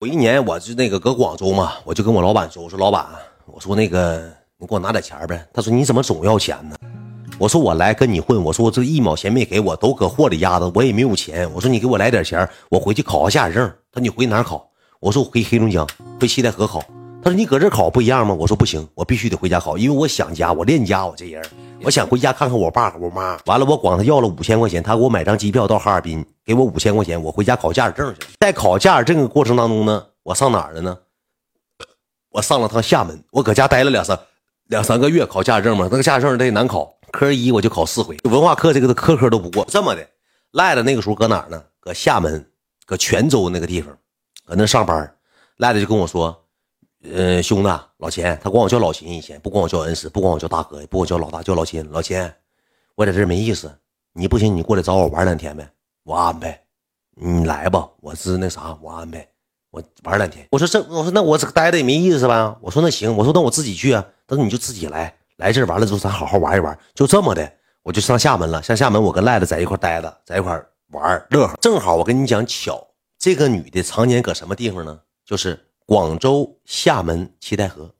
我一年我就那个搁广州嘛，我就跟我老板说，我说老板，我说那个你给我拿点钱呗。他说你怎么总要钱呢？我说我来跟你混，我说我这一毛钱没给我，都搁货里压着，我也没有钱。我说你给我来点钱，我回去考个驾驶证。他说你回哪考？我说我回黑龙江，回西戴河考。他说你搁这考不一样吗？我说不行，我必须得回家考，因为我想家，我恋家，我这人，我想回家看看我爸我妈。完了，我管他要了五千块钱，他给我买张机票到哈尔滨，给我五千块钱，我回家考驾驶证去。在考驾驶证的过程当中呢，我上哪儿了呢？我上了趟厦门，我搁家待了两三两三个月，考驾驶证嘛，那个驾驶证得难考，科一我就考四回，文化课这个科科都不过。这么的，赖的那个时候搁哪儿呢？搁厦门，搁泉州那个地方，搁那上班。赖的就跟我说。呃，兄弟，老钱，他管我叫老秦，以前不管我叫恩师，不管我叫大哥，也不管我叫老大，叫老秦。老秦，我在这没意思，你不行，你过来找我玩两天呗，我安排。你来吧，我是那啥，我安排，我玩两天。我说这，我说那我这待着也没意思呗。我说那行，我说那我自己去啊。他说你就自己来，来这完了之后咱好好玩一玩。就这么的，我就上厦门了。上厦门，我跟赖子在一块待着，在一块玩乐呵。正好我跟你讲巧，这个女的常年搁什么地方呢？就是。广州、厦门、七台河，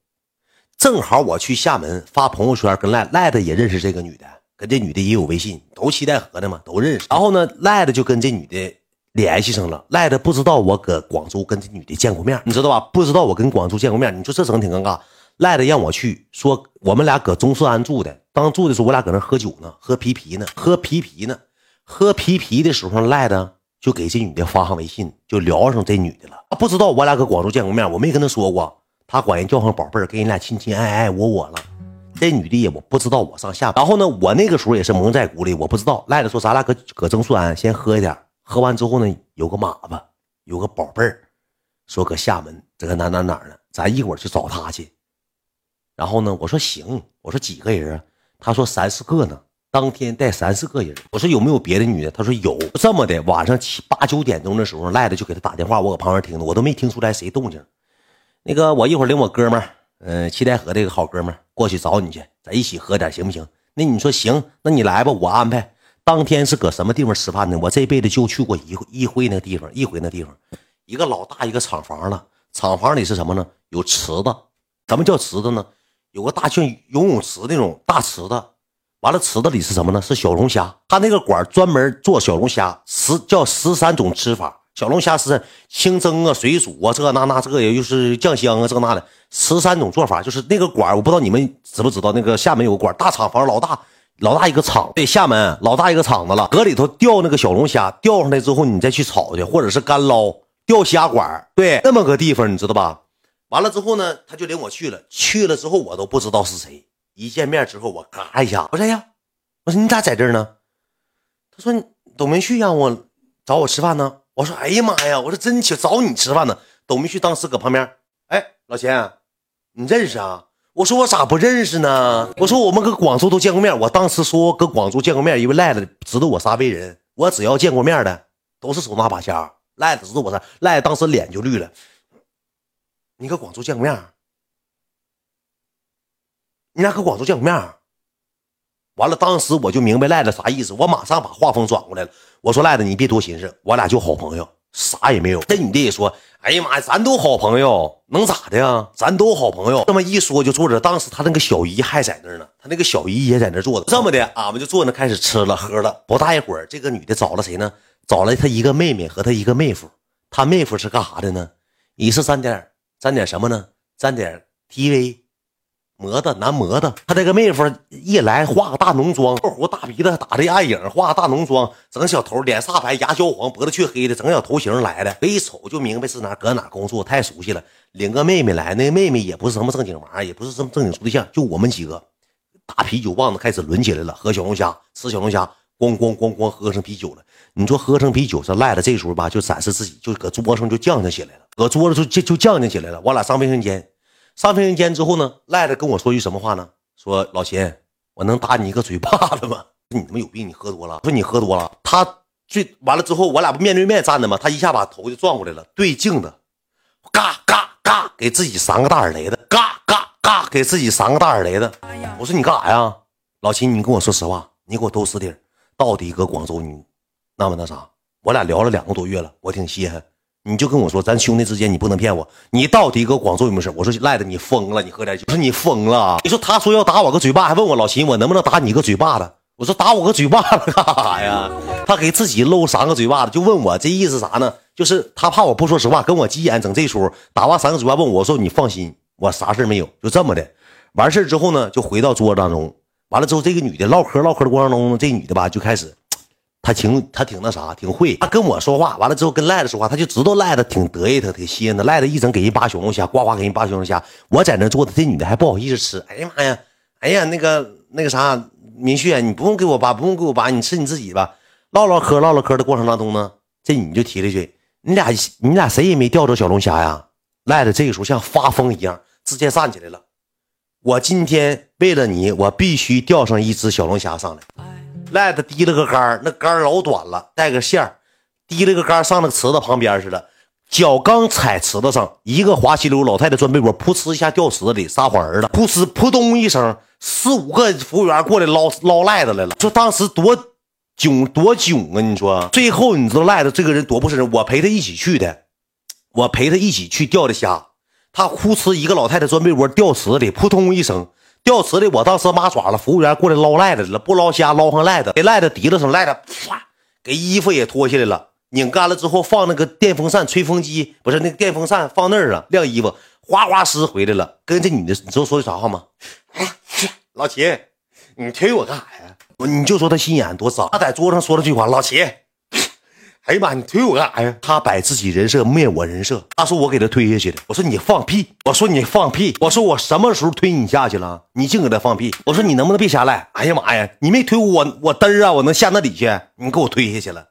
正好我去厦门发朋友圈，跟赖赖的也认识这个女的，跟这女的也有微信，都七台河的嘛，都认识。然后呢，赖的就跟这女的联系上了。赖的不知道我搁广州跟这女的见过面，你知道吧？不知道我跟广州见过面，你说这整挺尴尬。赖的让我去，说我们俩搁中顺安住的，当住的时候我俩搁那喝酒呢，喝啤啤呢，喝啤啤呢，喝啤啤的时候赖的。就给这女的发上微信，就聊上这女的了。不知道我俩搁广州见过面，我没跟她说过。她管人叫上宝贝儿，跟人俩亲亲爱爱，我我了。这女的也不知道我上下。然后呢，我那个时候也是蒙在鼓里，我不知道。赖子说咱俩搁搁中顺安先喝一点，喝完之后呢，有个马子，有个宝贝儿，说搁厦门这个哪哪哪呢，咱一会儿去找他去。然后呢，我说行，我说几个人啊？他说三四个呢。当天带三四个人，我说有没有别的女的？他说有。这么的，晚上七八九点钟的时候，赖子就给他打电话，我搁旁边听着，我都没听出来谁动静。那个，我一会儿领我哥们儿，嗯，七台河这个好哥们儿过去找你去，咱一起喝点，行不行？那你说行，那你来吧，我安排。当天是搁什么地方吃饭呢？我这辈子就去过一一回那地方，一回那地方，一个老大一个厂房了。厂房里是什么呢？有池子。什么叫池子呢？有个大像游泳池那种大池子。完了，池子里是什么呢？是小龙虾。他那个馆专门做小龙虾，十叫十三种吃法。小龙虾是清蒸啊、水煮啊，这那那这个也就是酱香啊，这那的十三种做法。就是那个馆我不知道你们知不知道，那个厦门有个馆大厂房，老大老大一个厂，对，厦门老大一个厂子了。搁里头钓那个小龙虾，钓上来之后你再去炒去，或者是干捞钓虾馆，对，那么个地方你知道吧？完了之后呢，他就领我去了，去了之后我都不知道是谁。一见面之后，我嘎一下，我说呀，我说你咋在这儿呢？他说董明旭让我找我吃饭呢。我说哎呀妈呀，我说真巧找你吃饭呢。董明旭当时搁旁边，哎，老钱，你认识啊？我说我咋不认识呢？我说我们搁广州都见过面。我当时说搁广州见过面，因为赖子知道我啥为人。我只要见过面的，都是手拿把掐。赖子知道我啥，赖子当时脸就绿了。你搁广州见过面？你俩搁广州见过面，完了，当时我就明白赖子啥意思，我马上把话锋转过来了。我说赖子，你别多寻思，我俩就好朋友，啥也没有。这女的也说，哎呀妈呀，咱都好朋友，能咋的呀？咱都好朋友。这么一说就坐着，当时他那个小姨还在那儿呢，他那个小姨也在那坐着。这么的，俺们就坐那开始吃了喝了。不大一会儿，这个女的找了谁呢？找了她一个妹妹和她一个妹夫。她妹夫是干啥的呢？你是沾点沾点什么呢？沾点 TV。模的男模的，他这个妹夫一来化个大浓妆，二胡大鼻子打的暗影，化个大浓妆，整小头，脸煞白，牙焦黄，脖子黢黑的，整小头型来的，一瞅就明白是哪搁哪工作，太熟悉了。领个妹妹来，那妹妹也不是什么正经玩意儿，也不是什么正经处对象，就我们几个，大啤酒棒子开始抡起来了，喝小龙虾，吃小龙虾，咣咣咣咣喝上啤酒了。你说喝上啤酒，这赖了，这时候吧就展示自己，就搁桌上就犟犟起来了，搁桌子就就就犟犟起来了。我俩上卫生间。上卫生间之后呢，赖子跟我说句什么话呢？说老秦，我能打你一个嘴巴子吗？你他妈有病！你喝多了。说你喝多了。他最完了之后，我俩不面对面站的吗？他一下把头就转过来了，对镜子，嘎嘎嘎，给自己三个大耳雷子，嘎嘎嘎，给自己三个大耳雷子。我说你干啥呀？老秦，你跟我说实话，你给我兜实底到底搁广州你那么那啥？我俩聊了两个多月了，我挺稀罕。你就跟我说，咱兄弟之间你不能骗我。你到底搁广州有没有事？我说赖的，你疯了，你喝点酒。我说你疯了。你说他说要打我个嘴巴，还问我老秦，我能不能打你个嘴巴子？我说打我个嘴巴子干啥呀？他给自己搂三个嘴巴子，就问我这意思啥呢？就是他怕我不说实话，跟我急眼，整这出。打完三个嘴巴，问我说你放心，我啥事没有，就这么的。完事之后呢，就回到桌子当中。完了之后，这个女的唠嗑唠嗑的过程中，这女的吧就开始。他挺他挺那啥，挺会。他跟我说话，完了之后跟赖子说话，他就知道赖子挺得意，他挺吸引他。赖子一整给人扒小龙虾，呱呱给人扒小龙虾。我在那坐着，这女的还不好意思吃。哎呀妈呀，哎呀那个那个啥，明旭，你不用给我扒，不用给我扒，你吃你自己吧。唠唠嗑，唠唠嗑的过程当中呢，这女就提了一句：“你俩你俩谁也没钓着小龙虾呀？”赖子这个时候像发疯一样，直接站起来了。我今天为了你，我必须钓上一只小龙虾上来。赖子提了个杆那杆老短了，带个线，提了个杆上那个池子旁边似的，脚刚踩池子上，一个滑稽溜，老太太钻被窝，噗呲一下掉池子里，撒谎儿了，噗呲扑通一声，四五个服务员过来捞捞赖子来了，说当时多囧多囧啊！你说最后你知道赖子这个人多不是人，我陪他一起去的，我陪他一起去钓的虾，他呼哧一个老太太钻被窝掉池子里，扑通一声。掉池里，我当时麻爪了。服务员过来捞赖子了，不捞虾，捞上赖子，给赖子提了上，赖子啪，给衣服也脱下来了，拧干了之后放那个电风扇、吹风机，不是那个电风扇放那儿了，晾衣服，哗哗湿回来了。跟这女的，你知道说的啥话吗？老秦，你推我干啥呀？你就说他心眼多脏。他在桌上说了句话，老秦。哎呀妈！你推我干啥呀？他摆自己人设，灭我人设。他说我给他推下去的。我说你放屁！我说你放屁！我说我什么时候推你下去了？你净给他放屁！我说你能不能别瞎赖？哎呀妈呀！你没推我，我嘚啊！我能下那里去？你给我推下去了！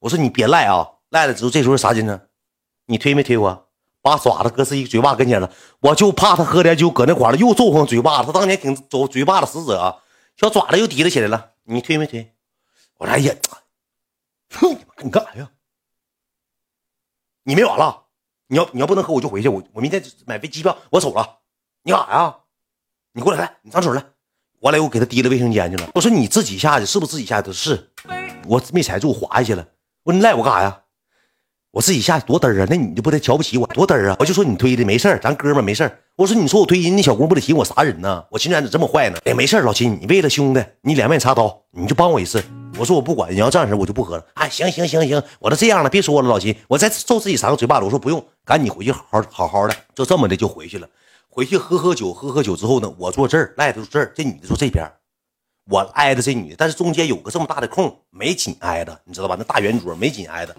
我说你别赖啊！赖了之后，这时候啥精神？你推没推我？把爪子搁自己嘴巴跟前了。我就怕他喝点酒，搁那块了又揍上嘴巴子。他当年挺走嘴巴子使者，小爪子又提了起来了。你推没推？我说哎呀！哼，你！干啥呀？你没完了！你要你要不能喝，我就回去。我我明天买飞机票，我走了。你干啥呀？你过来来，你上手来。完了，我给他提到卫生间去了。我说你自己下去，是不是自己下去？他是，我没踩住，滑下去了。我说你赖我干啥呀？我自己下去多嘚儿啊！那你就不得瞧不起我多嘚儿啊？我就说你推的没事咱哥们没事我说你说我推人，那小姑不得寻我啥人呢？我秦然咋这么坏呢？哎，没事老秦，你为了兄弟，你两面插刀，你就帮我一次。我说我不管，你要这样式我就不喝了。哎，行行行行，我都这样了，别说了，老秦，我再揍自己三个嘴巴子。我说不用，赶紧回去好好好好的，就这么的就回去了。回去喝喝酒，喝喝酒之后呢，我坐这儿，赖子坐这儿，这女的坐这边，我挨着这女的，但是中间有个这么大的空，没紧挨着，你知道吧？那大圆桌没紧挨着。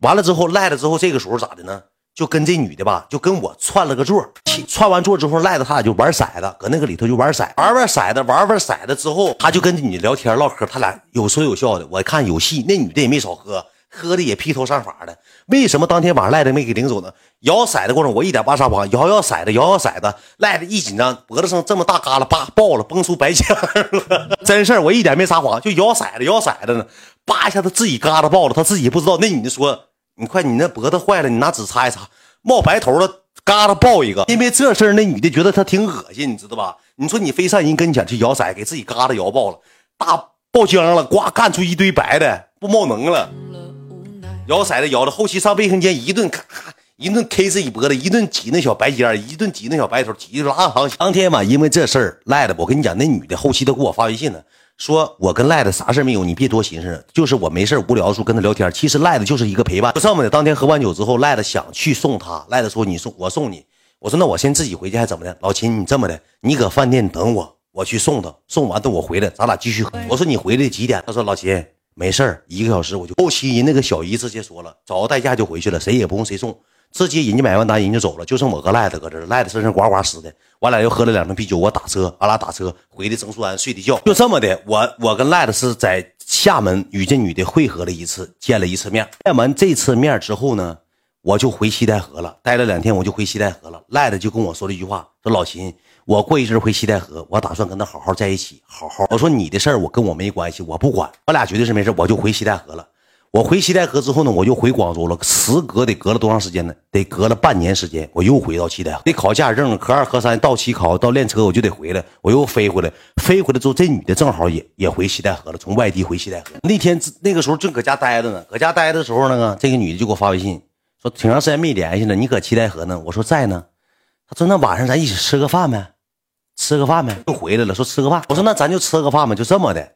完了之后赖了之后，这个时候咋的呢？就跟这女的吧，就跟我串了个座，串完座之后，赖子他俩就玩骰子，搁那个里头就玩骰，玩玩骰子，玩玩骰子之后，他就跟这女的聊天唠嗑，他俩有说有笑的。我看有戏，那女的也没少喝，喝的也披头散发的。为什么当天晚上赖子没给领走呢？摇骰子过程，我一点不撒谎，摇摇骰子，摇摇骰子，赖子一紧张，脖子上这么大疙瘩，叭爆了，崩出白浆了。真事儿，我一点没撒谎，就摇骰子，摇骰子呢，叭一下子自己疙瘩爆了，他自己不知道。那女的说。你快，你那脖子坏了，你拿纸擦一擦，冒白头了，嘎达爆一个。因为这事儿，那女的觉得他挺恶心，你知道吧？你说你非上人跟前去摇骰，给自己嘎达摇爆了，大爆浆了，呱干出一堆白的，不冒能了。摇骰子摇的，后期上卫生间一顿咔咔一顿 K 自己脖子，一顿挤那小白尖一顿挤那小白头，挤的拉长。当天晚，因为这事儿赖的，我跟你讲，那女的后期都给我发微信呢。说我跟赖子啥事没有，你别多寻思，就是我没事无聊的时候跟他聊天。其实赖子就是一个陪伴，就这么的。当天喝完酒之后，赖子想去送他，赖的说你送我送你。我说那我先自己回去还怎么的？老秦，你这么的，你搁饭店等我，我去送他，送完等我回来，咱俩继续喝。我说你回来几点？他说老秦没事一个小时我就。后期人那个小姨直接说了，找个代驾就回去了，谁也不用谁送。直接人家买完单，人就走了，就剩我和赖子搁这赖子身上呱呱湿的。我俩又喝了两瓶啤酒，我打车，俺俩打车回的曾书安睡的觉，就这么的。我我跟赖子是在厦门与这女的会合了一次，见了一次面。见完这次面之后呢，我就回西戴河了，待了两天，我就回西戴河了。赖子就跟我说了一句话，说老秦，我过一阵回西戴河，我打算跟他好好在一起，好好。我说你的事儿我跟我没关系，我不管，我俩绝对是没事，我就回西戴河了。我回西戴河之后呢，我又回广州了。时隔得隔了多长时间呢？得隔了半年时间，我又回到西戴河。得考驾驶证，科二、科三到期考到练车，我就得回来。我又飞回来，飞回来之后，这女的正好也也回西戴河了，从外地回西戴河。那天那个时候正搁家待着呢，搁家待的时候呢，这个女的就给我发微信，说挺长时间没联系了，你搁七戴河呢？我说在呢。她说那晚上咱一起吃个饭呗，吃个饭呗，又回来了，说吃个饭。我说那咱就吃个饭吧，就这么的。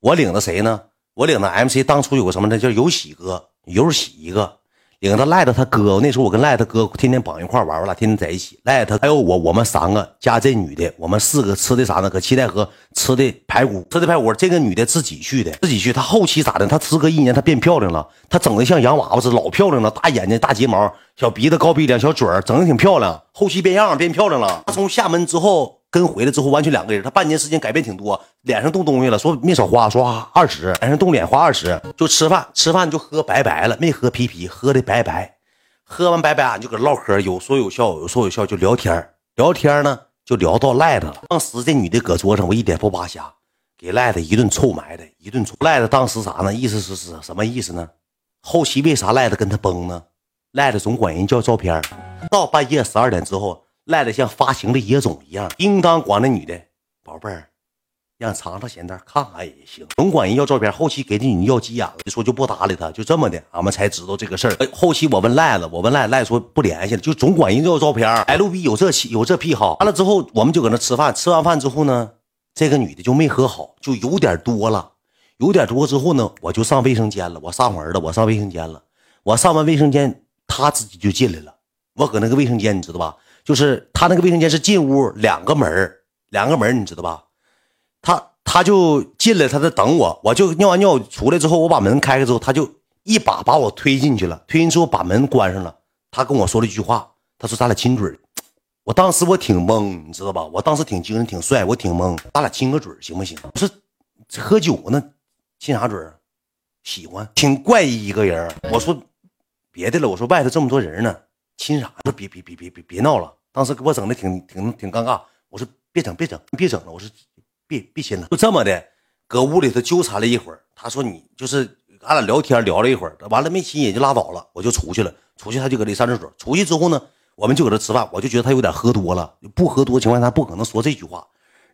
我领着谁呢？我领着 MC，当初有个什么呢？叫有喜哥，有喜一个。领着赖子他哥，那时候我跟赖子他哥天天绑一块玩，我俩天天在一起。赖子他还有我，我们三个加这女的，我们四个吃的啥呢？搁七台河吃的排骨，吃的排骨。这个女的自己去的，自己去。她后期咋的？她时隔一年，她变漂亮了，她整的像洋娃娃似的，老漂亮了，大眼睛、大睫毛、小鼻子、高鼻梁、小嘴儿，整的挺漂亮。后期变样，变漂亮了。她从厦门之后。跟回来之后完全两个人，他半年时间改变挺多，脸上动东西了，说没少花，说二十，脸上动脸花二十，就吃饭，吃饭就喝白白了，没喝啤啤，喝的白白，喝完白白俺就搁唠嗑，有说有笑，有说有笑，就聊天聊天呢就聊到赖子了。当时这女的搁桌上，我一点不扒瞎，给赖子一顿臭埋汰，一顿臭。赖子当时啥呢？意思是是什么意思呢？后期为啥赖子跟他崩呢？赖子总管人叫照片，到半夜十二点之后。赖的像发情的野种一样，应当管那女的宝贝儿，让尝尝咸淡，看看也行。总管人要照片，后期给那女的要急眼了，说就不搭理他，就这么的，俺们才知道这个事儿。后期我问赖子，我问赖赖说不联系了，就总管人要照片。L B 有这有这癖好，完了之后我们就搁那吃饭，吃完饭之后呢，这个女的就没喝好，就有点多了，有点多之后呢，我就上卫生间了，我上门了，我上卫生间了，我上完卫生间，他自己就进来了，我搁那个卫生间，你知道吧？就是他那个卫生间是进屋两个门两个门你知道吧？他他就进来，他在等我，我就尿完尿出来之后，我把门开开之后，他就一把把我推进去了，推进之后把门关上了。他跟我说了一句话，他说咱俩亲嘴我当时我挺懵，你知道吧？我当时挺精神挺帅，我挺懵，咱俩亲个嘴行不行？我说喝酒呢，亲啥嘴喜欢，挺怪异一个人。我说别的了，我说外头这么多人呢。亲啥？说别别别别别别闹了！当时给我整的挺挺挺尴尬。我说别整别整别整了。我说别别亲了。就这么的，搁屋里头纠缠了一会儿。他说你就是俺俩聊天聊了一会儿，完了没亲也就拉倒了。我就出去了。出去他就搁这上厕所。出去之后呢，我们就搁这吃饭。我就觉得他有点喝多了，不喝多情况下他不可能说这句话。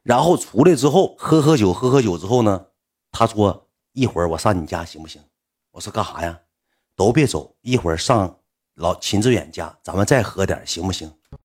然后出来之后喝喝酒喝喝酒之后呢，他说一会儿我上你家行不行？我说干啥呀？都别走，一会儿上。老秦志远家，咱们再喝点行不行？